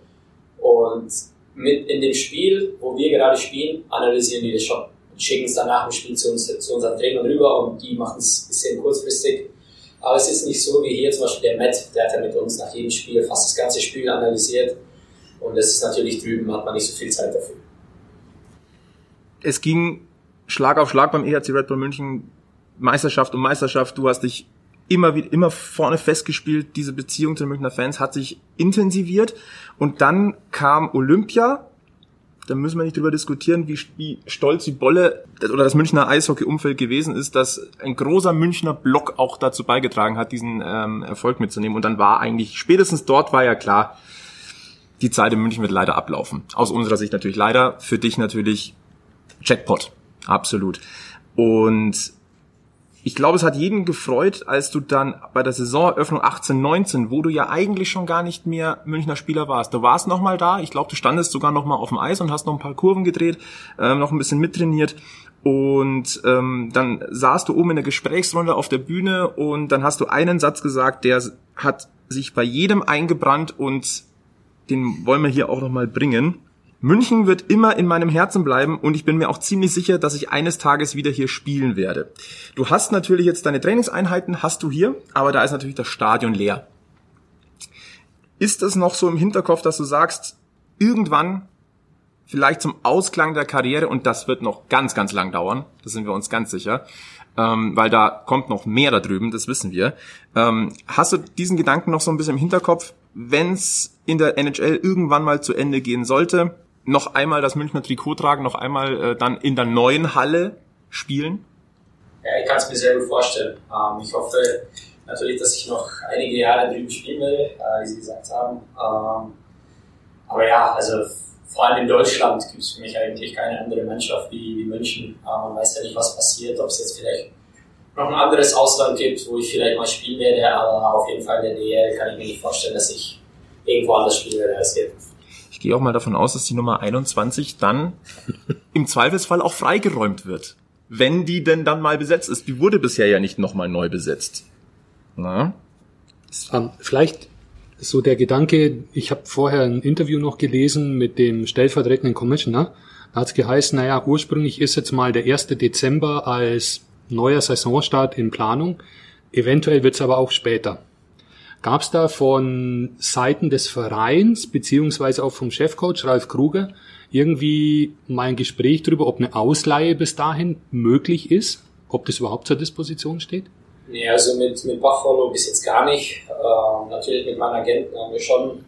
und mit in dem Spiel, wo wir gerade spielen, analysieren die das schon schicken es dann nach dem Spiel zu, uns, zu unseren Trainern rüber und die machen es ein bisschen kurzfristig aber es ist nicht so wie hier zum Beispiel der Matt, der hat ja mit uns nach jedem Spiel fast das ganze Spiel analysiert. Und das ist natürlich drüben, hat man nicht so viel Zeit dafür. Es ging Schlag auf Schlag beim EHC Red Bull München, Meisterschaft um Meisterschaft. Du hast dich immer wieder, immer vorne festgespielt. Diese Beziehung zu den Münchner Fans hat sich intensiviert. Und dann kam Olympia da müssen wir nicht drüber diskutieren, wie, wie stolz die Bolle oder das Münchner Eishockey-Umfeld gewesen ist, dass ein großer Münchner Block auch dazu beigetragen hat, diesen ähm, Erfolg mitzunehmen. Und dann war eigentlich, spätestens dort war ja klar, die Zeit in München wird leider ablaufen. Aus unserer Sicht natürlich leider, für dich natürlich Jackpot. Absolut. Und ich glaube, es hat jeden gefreut, als du dann bei der Saisoneröffnung 18, 19, wo du ja eigentlich schon gar nicht mehr Münchner Spieler warst. Du warst nochmal da, ich glaube, du standest sogar nochmal auf dem Eis und hast noch ein paar Kurven gedreht, ähm, noch ein bisschen mittrainiert. Und ähm, dann saßt du oben in der Gesprächsrunde auf der Bühne und dann hast du einen Satz gesagt, der hat sich bei jedem eingebrannt und den wollen wir hier auch nochmal bringen. München wird immer in meinem Herzen bleiben und ich bin mir auch ziemlich sicher, dass ich eines Tages wieder hier spielen werde. Du hast natürlich jetzt deine Trainingseinheiten, hast du hier, aber da ist natürlich das Stadion leer. Ist es noch so im Hinterkopf, dass du sagst, irgendwann, vielleicht zum Ausklang der Karriere, und das wird noch ganz, ganz lang dauern, da sind wir uns ganz sicher, ähm, weil da kommt noch mehr da drüben, das wissen wir. Ähm, hast du diesen Gedanken noch so ein bisschen im Hinterkopf, wenn es in der NHL irgendwann mal zu Ende gehen sollte, noch einmal das Münchner Trikot tragen, noch einmal äh, dann in der neuen Halle spielen? Ja, ich kann es mir sehr gut vorstellen. Ähm, ich hoffe natürlich, dass ich noch einige Jahre drüben spielen werde, äh, wie Sie gesagt haben. Ähm, aber ja, also vor allem in Deutschland gibt es für mich eigentlich keine andere Mannschaft wie, wie München. Äh, man weiß ja nicht, was passiert, ob es jetzt vielleicht noch ein anderes Ausland gibt, wo ich vielleicht mal spielen werde, aber auf jeden Fall in der DL kann ich mir nicht vorstellen, dass ich irgendwo anders spielen werde als hier. Ich gehe auch mal davon aus, dass die Nummer 21 dann [laughs] im Zweifelsfall auch freigeräumt wird. Wenn die denn dann mal besetzt ist. Die wurde bisher ja nicht nochmal neu besetzt. Na? Um, vielleicht so der Gedanke, ich habe vorher ein Interview noch gelesen mit dem stellvertretenden Commissioner. Da hat es geheißen, naja, ursprünglich ist jetzt mal der 1. Dezember als neuer Saisonstart in Planung. Eventuell wird es aber auch später. Gab es da von Seiten des Vereins beziehungsweise auch vom Chefcoach Ralf Kruger irgendwie mal ein Gespräch darüber, ob eine Ausleihe bis dahin möglich ist, ob das überhaupt zur Disposition steht? Nee, also mit, mit Buffalo bis jetzt gar nicht. Ähm, natürlich mit meinen Agenten haben wir schon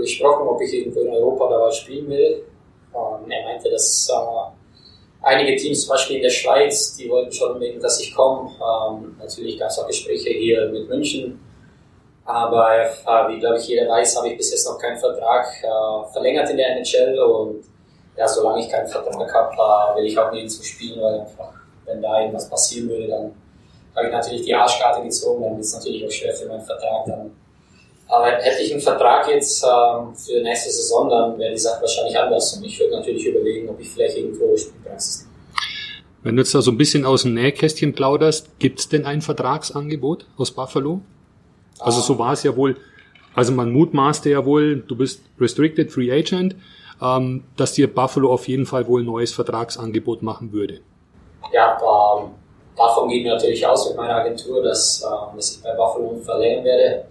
gesprochen, ob ich irgendwo in Europa dabei spielen will. Ähm, er meinte, dass äh, einige Teams, zum Beispiel in der Schweiz, die wollten schon dass ich komme. Ähm, natürlich gab es auch Gespräche hier mit München Aber äh, wie glaube ich jeder weiß, habe ich bis jetzt noch keinen Vertrag äh, verlängert in der NHL und ja, solange ich keinen Vertrag habe, äh, will ich auch nirgendwo spielen, weil einfach, wenn da irgendwas passieren würde, dann habe ich natürlich die Arschkarte gezogen, dann wird es natürlich auch schwer für meinen Vertrag dann. Aber hätte ich einen Vertrag jetzt ähm, für nächste Saison, dann wäre die Sache wahrscheinlich anders und ich würde natürlich überlegen, ob ich vielleicht irgendwo Spielpraxis Wenn du jetzt da so ein bisschen aus dem Nähkästchen plauderst, gibt es denn ein Vertragsangebot aus Buffalo? Also so war es ja wohl, also man mutmaßte ja wohl, du bist Restricted Free Agent, ähm, dass dir Buffalo auf jeden Fall wohl ein neues Vertragsangebot machen würde. Ja, ähm, davon geht mir natürlich aus mit meiner Agentur, dass, ähm, dass ich bei Buffalo verlängern werde.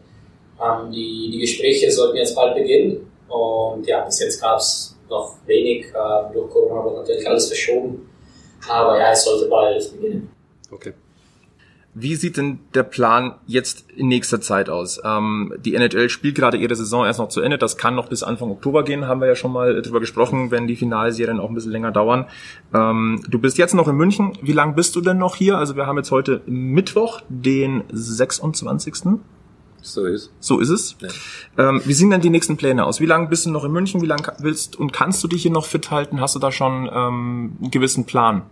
Ähm, die, die Gespräche sollten jetzt bald beginnen und ja, bis jetzt gab es noch wenig. Äh, durch Corona wird natürlich alles verschoben, aber ja, es sollte bald beginnen. Okay. Wie sieht denn der Plan jetzt in nächster Zeit aus? Ähm, die NHL spielt gerade ihre Saison erst noch zu Ende. Das kann noch bis Anfang Oktober gehen, haben wir ja schon mal drüber gesprochen, wenn die Finalserien auch ein bisschen länger dauern. Ähm, du bist jetzt noch in München. Wie lange bist du denn noch hier? Also wir haben jetzt heute Mittwoch, den 26. So ist. So ist es. Ja. Ähm, wie sehen denn die nächsten Pläne aus? Wie lange bist du noch in München? Wie lange willst und kannst du dich hier noch fit halten? Hast du da schon ähm, einen gewissen Plan?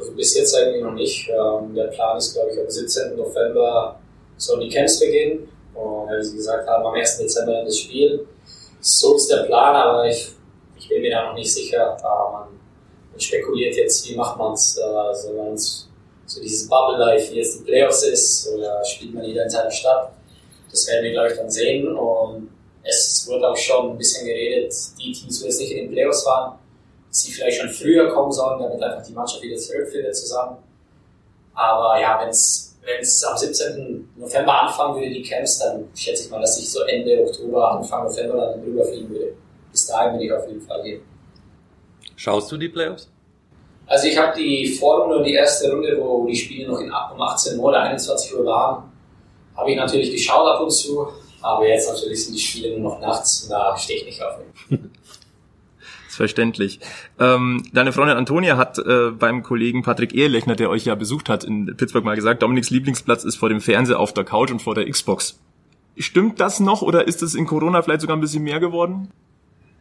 Also bis jetzt eigentlich noch nicht. Ähm, der Plan ist, glaube ich, am 17. November sollen die Camps beginnen. Und wie Sie gesagt haben, am 1. Dezember dann das Spiel. So ist der Plan, aber ich, ich bin mir da noch nicht sicher. Äh, man, man spekuliert jetzt, wie macht man es? Äh, soll man so dieses Bubble-Life, wie jetzt die Playoffs ist, oder spielt man jeder in seiner Stadt? Das werden wir, glaube ich, dann sehen. Und es wird auch schon ein bisschen geredet, die Teams, die jetzt nicht in den Playoffs waren, sie vielleicht schon früher kommen sollen, damit einfach die Mannschaft wieder zurückfindet zusammen. Aber ja, wenn es am 17. November anfangen würde, die Camps, dann schätze ich mal, dass ich so Ende Oktober, Anfang November dann drüber fliegen würde. Bis dahin würde ich auf jeden Fall gehen. Schaust du die Playoffs? Also ich habe die Vorrunde und die erste Runde, wo die Spiele noch in, um 18 Uhr oder 21 Uhr waren, habe ich natürlich geschaut ab und zu. Aber jetzt natürlich sind die Spiele nur noch nachts und da stehe ich nicht auf. [laughs] Verständlich. Ähm, deine Freundin Antonia hat äh, beim Kollegen Patrick Ehrlechner, der euch ja besucht hat in Pittsburgh mal gesagt, Dominiks Lieblingsplatz ist vor dem Fernseher auf der Couch und vor der Xbox. Stimmt das noch oder ist es in Corona vielleicht sogar ein bisschen mehr geworden?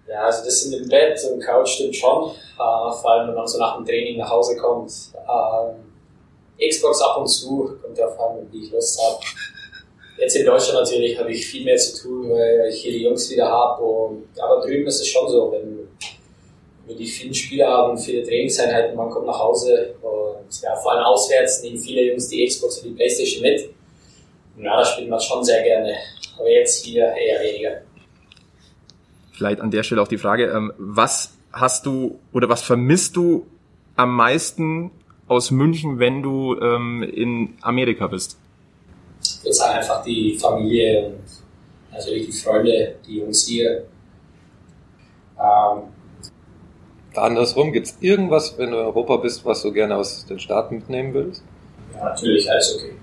Ja, also das in dem Bett und Couch stimmt schon. Äh, vor allem, wenn man so nach dem Training nach Hause kommt. Ähm, Xbox ab und zu, kommt ja vor allem, wie ich Lust habe. Jetzt in Deutschland natürlich habe ich viel mehr zu tun, weil ich hier die Jungs wieder habe. aber drüben ist es schon so, wenn wir die vielen Spieler haben, viele Trainingseinheiten, man kommt nach Hause und ja, vor allem auswärts nehmen viele Jungs die Xbox und die Playstation mit. Ja, da spielt man schon sehr gerne. Aber jetzt hier eher weniger. Vielleicht an der Stelle auch die Frage, ähm, was hast du oder was vermisst du am meisten aus München, wenn du ähm, in Amerika bist? Ich würde sagen, einfach die Familie und natürlich die Freunde, die Jungs hier. Ähm, Andersrum, gibt es irgendwas, wenn du in Europa bist, was du gerne aus den Staaten mitnehmen willst? Ja, natürlich, alles okay.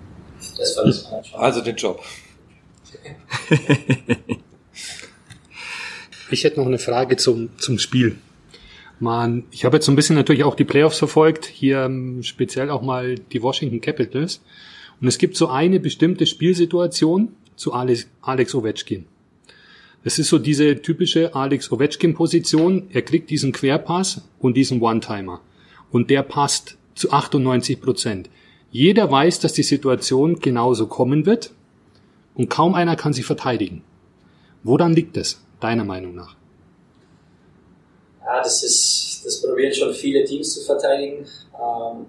Das man schon. Also den Job. [laughs] ich hätte noch eine Frage zum, zum Spiel. Man, ich habe jetzt so ein bisschen natürlich auch die Playoffs verfolgt, hier ähm, speziell auch mal die Washington Capitals. Und es gibt so eine bestimmte Spielsituation zu Alex, Alex Ovechkin. Das ist so diese typische Alex Ovechkin-Position. Er kriegt diesen Querpass und diesen One-Timer. Und der passt zu 98 Prozent. Jeder weiß, dass die Situation genauso kommen wird und kaum einer kann sie verteidigen. Woran liegt es, deiner Meinung nach? Ja, das ist, das probieren schon viele Teams zu verteidigen. Ähm,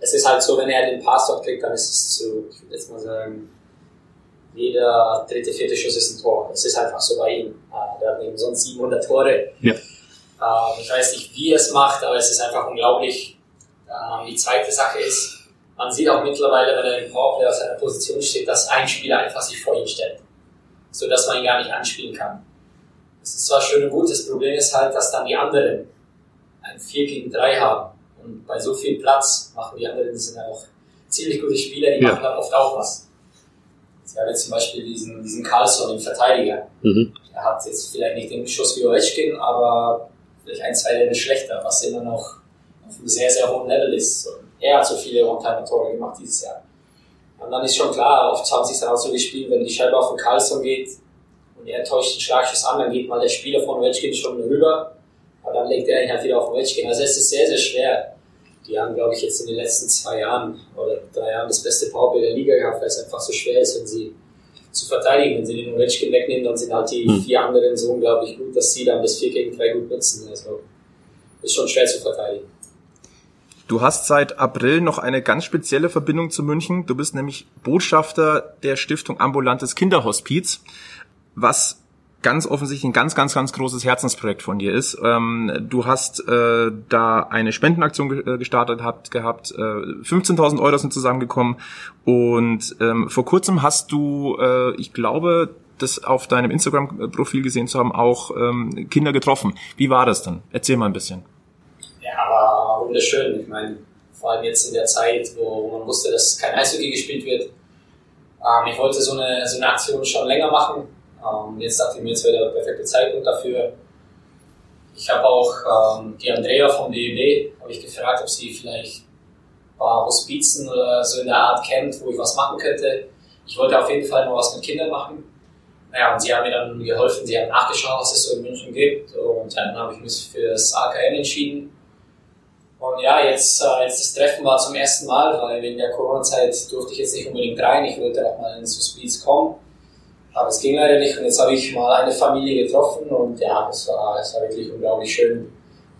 es ist halt so, wenn er den Pass dort kriegt, dann ist es zu, ich würde jetzt mal sagen, jeder dritte, vierte Schuss ist ein Tor. Das ist einfach so bei ihm. Äh, der hat eben sonst 700 Tore. Ja. Ähm, ich weiß nicht, wie er es macht, aber es ist einfach unglaublich. Ähm, die zweite Sache ist, man sieht auch mittlerweile, wenn er im Powerplay auf seiner Position steht, dass ein Spieler einfach sich vor ihm stellt, so dass man ihn gar nicht anspielen kann. Das ist zwar schön und gut, das Problem ist halt, dass dann die anderen ein 4 gegen 3 haben. Und bei so viel Platz machen die anderen, sind ja auch ziemlich gute Spieler, die ja. machen dann oft auch was. Sie haben jetzt zum Beispiel diesen, diesen Carlson, den Verteidiger. Mhm. Er hat jetzt vielleicht nicht den Schuss wie Ovechkin, aber vielleicht ein, zwei Level schlechter, was immer noch auf einem sehr, sehr hohen Level ist. Er hat so viele One-Time-Tore gemacht dieses Jahr. Und dann ist schon klar, oft haben sie es dann auch so gespielt, wenn die Scheibe auf den Carlson geht und er täuscht den Schlagschuss an, dann geht mal der Spieler von Welchkin schon rüber, aber dann legt er ihn halt wieder auf den Welchkin. Also es ist sehr, sehr schwer. Die haben, glaube ich, jetzt in den letzten zwei Jahren oder drei Jahren das beste Powerplay der Liga gehabt, weil es einfach so schwer ist, wenn sie zu verteidigen. Wenn sie den Ovechkin wegnehmen, dann sind halt die hm. vier anderen so unglaublich gut, dass sie dann das 4 gegen 3 gut nutzen. Also ist schon schwer zu verteidigen. Du hast seit April noch eine ganz spezielle Verbindung zu München. Du bist nämlich Botschafter der Stiftung Ambulantes Kinderhospiz, was ganz offensichtlich ein ganz, ganz, ganz großes Herzensprojekt von dir ist. Ähm, du hast äh, da eine Spendenaktion ge äh, gestartet habt, gehabt. Äh, 15.000 Euro sind zusammengekommen und ähm, vor kurzem hast du, äh, ich glaube, das auf deinem Instagram-Profil gesehen zu haben, auch ähm, Kinder getroffen. Wie war das dann? Erzähl mal ein bisschen. Ja, war wunderschön. Ich meine, vor allem jetzt in der Zeit, wo man wusste, dass kein Eishockey gespielt wird. Ähm, ich wollte so eine, so eine Aktion schon länger machen. Ähm, jetzt dachte ich mir, jetzt wäre der perfekte Zeitpunkt dafür. Ich habe auch ähm, die Andrea vom DEB habe ich gefragt, ob sie vielleicht ein paar Hospizen oder so in der Art kennt, wo ich was machen könnte. Ich wollte auf jeden Fall mal was mit Kindern machen. Naja, und sie haben mir dann geholfen, sie haben nachgeschaut, was es so in München gibt. Und dann habe ich mich für das AKN entschieden. Und ja, jetzt, äh, jetzt das Treffen war zum ersten Mal, weil wegen der Corona-Zeit durfte ich jetzt nicht unbedingt rein. Ich wollte auch mal ins Hospiz kommen. Aber es ging leider nicht. Und jetzt habe ich mal eine Familie getroffen. Und ja, es war, es war wirklich unglaublich schön,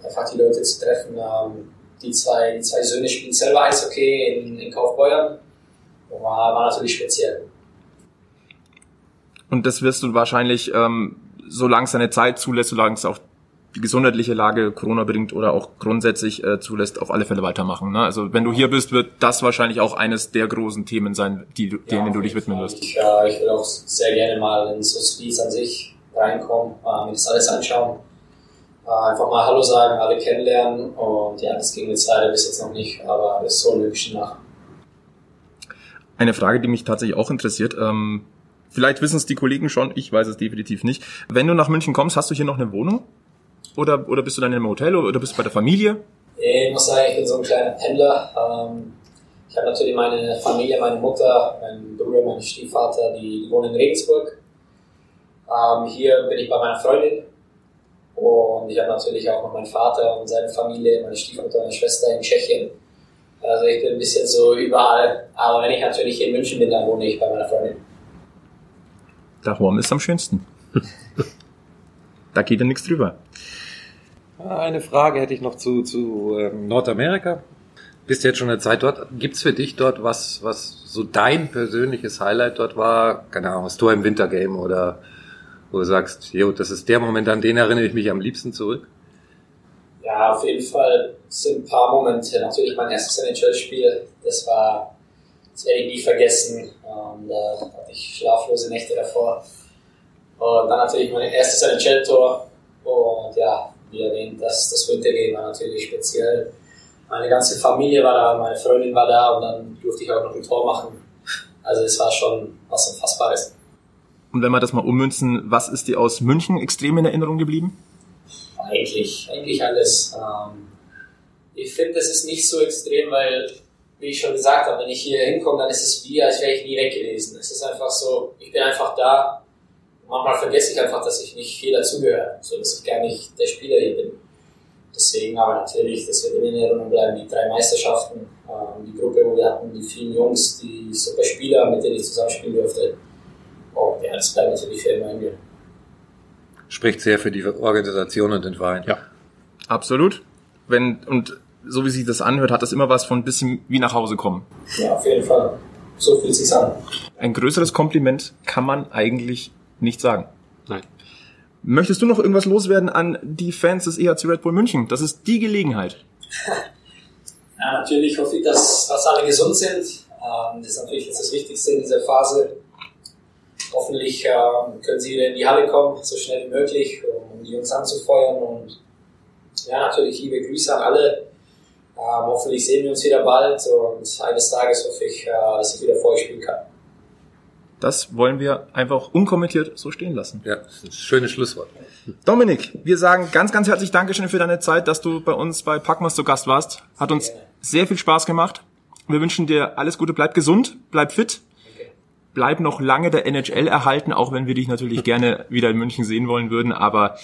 einfach die Leute zu treffen. Ähm, die, zwei, die zwei Söhne spielen selber Eishockey in, in Kaufbeuern. War, war natürlich speziell. Und das wirst du wahrscheinlich, ähm, solange es deine Zeit zulässt, solange es auch die gesundheitliche Lage Corona bedingt oder auch grundsätzlich äh, zulässt, auf alle Fälle weitermachen. Ne? Also wenn du hier bist, wird das wahrscheinlich auch eines der großen Themen sein, die, ja, denen du dich widmen wirst. Ich, äh, ich will auch sehr gerne mal ins Hospiz an sich reinkommen, äh, mir das alles anschauen. Äh, einfach mal Hallo sagen, alle kennenlernen und ja, das ging jetzt leider bis jetzt noch nicht, aber das soll wirklich nach. Eine Frage, die mich tatsächlich auch interessiert, ähm, Vielleicht wissen es die Kollegen schon, ich weiß es definitiv nicht. Wenn du nach München kommst, hast du hier noch eine Wohnung? Oder, oder bist du dann in einem Hotel oder bist du bei der Familie? Ich muss sagen, ich bin so ein kleiner Pendler. Ähm, ich habe natürlich meine Familie, meine Mutter, mein Bruder, mein Stiefvater, die wohnen in Regensburg. Ähm, hier bin ich bei meiner Freundin. Und ich habe natürlich auch noch meinen Vater und seine Familie, meine Stiefmutter, meine Schwester in Tschechien. Also ich bin ein bisschen so überall. Aber wenn ich natürlich hier in München bin, dann wohne ich bei meiner Freundin. Daheim ist am schönsten. [laughs] da geht ja nichts drüber. Eine Frage hätte ich noch zu, zu ähm, Nordamerika. Bist du jetzt schon eine Zeit dort? Gibt's für dich dort was, was so dein persönliches Highlight dort war? Keine Ahnung, das Tor im Wintergame oder wo du sagst, jo, das ist der Moment, an den erinnere ich mich am liebsten zurück? Ja, auf jeden Fall sind ein paar Momente. Natürlich mein erstes NHL-Spiel, das war, das werde ich nie vergessen. Und da hatte ich schlaflose Nächte davor. Und dann natürlich mein erstes NHL-Tor. Und ja, wie erwähnt, das, das Wintergame war natürlich speziell. Meine ganze Familie war da, meine Freundin war da und dann durfte ich auch noch ein Tor machen. Also es war schon was Unfassbares. Und wenn wir das mal ummünzen, was ist dir aus München extrem in Erinnerung geblieben? Eigentlich, eigentlich alles. Ähm, ich finde, es ist nicht so extrem, weil wie ich schon gesagt habe, wenn ich hier hinkomme, dann ist es wie, als wäre ich nie weg gewesen. Es ist einfach so, ich bin einfach da. Manchmal vergesse ich einfach, dass ich nicht hier dazugehöre, so dass ich gar nicht der Spieler hier bin. Deswegen aber natürlich, das wird in Erinnerung bleiben, die drei Meisterschaften, ähm, die Gruppe, wo wir hatten, die vielen Jungs, die super Spieler, mit denen ich zusammenspielen durfte. Und ja, das bleibt natürlich für immer in mir. Spricht sehr für die Organisation und den Verein. Ja, absolut. Wenn, und so wie sich das anhört, hat das immer was von ein bisschen wie nach Hause kommen. Ja, auf jeden Fall. So fühlt sich's an. Ein größeres Kompliment kann man eigentlich nicht sagen. Nein. Möchtest du noch irgendwas loswerden an die Fans des EHC Red Bull München? Das ist die Gelegenheit. [laughs] ja, natürlich hoffe ich, dass, dass alle gesund sind. Ähm, das ist natürlich jetzt das Wichtigste in dieser Phase. Hoffentlich ähm, können sie wieder in die Halle kommen, so schnell wie möglich, um die Jungs anzufeuern. Und ja, natürlich liebe Grüße an alle ähm, hoffentlich sehen wir uns wieder bald und eines Tages hoffe ich, äh, dass ich wieder vor euch spielen kann. Das wollen wir einfach unkommentiert so stehen lassen. Ja, das ist ein schönes Schlusswort. Dominik, wir sagen ganz, ganz herzlich Dankeschön für deine Zeit, dass du bei uns bei Packmas zu Gast warst. Hat uns sehr viel Spaß gemacht. Wir wünschen dir alles Gute, bleib gesund, bleib fit, bleib noch lange der NHL erhalten, auch wenn wir dich natürlich [laughs] gerne wieder in München sehen wollen würden, aber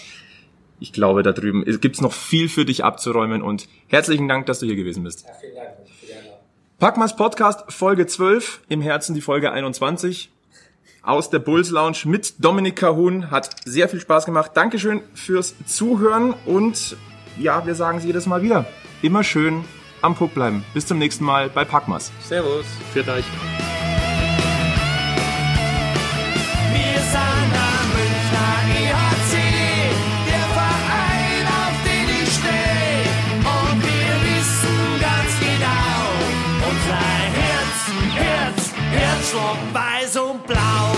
ich glaube, da drüben gibt's noch viel für dich abzuräumen und herzlichen Dank, dass du hier gewesen bist. Ja, vielen Dank. Packmas Podcast Folge 12, im Herzen die Folge 21 aus der Bulls Lounge mit Dominik Kahun. Hat sehr viel Spaß gemacht. Dankeschön fürs Zuhören und ja, wir sagen es jedes Mal wieder. Immer schön am Puck bleiben. Bis zum nächsten Mal bei Packmas. Servus. Für euch. Wir sind der Münchner EHC, der Verein, auf den ich steh. Und wir wissen ganz genau, unser Herz, Herz, Herzschlag weiß und blau.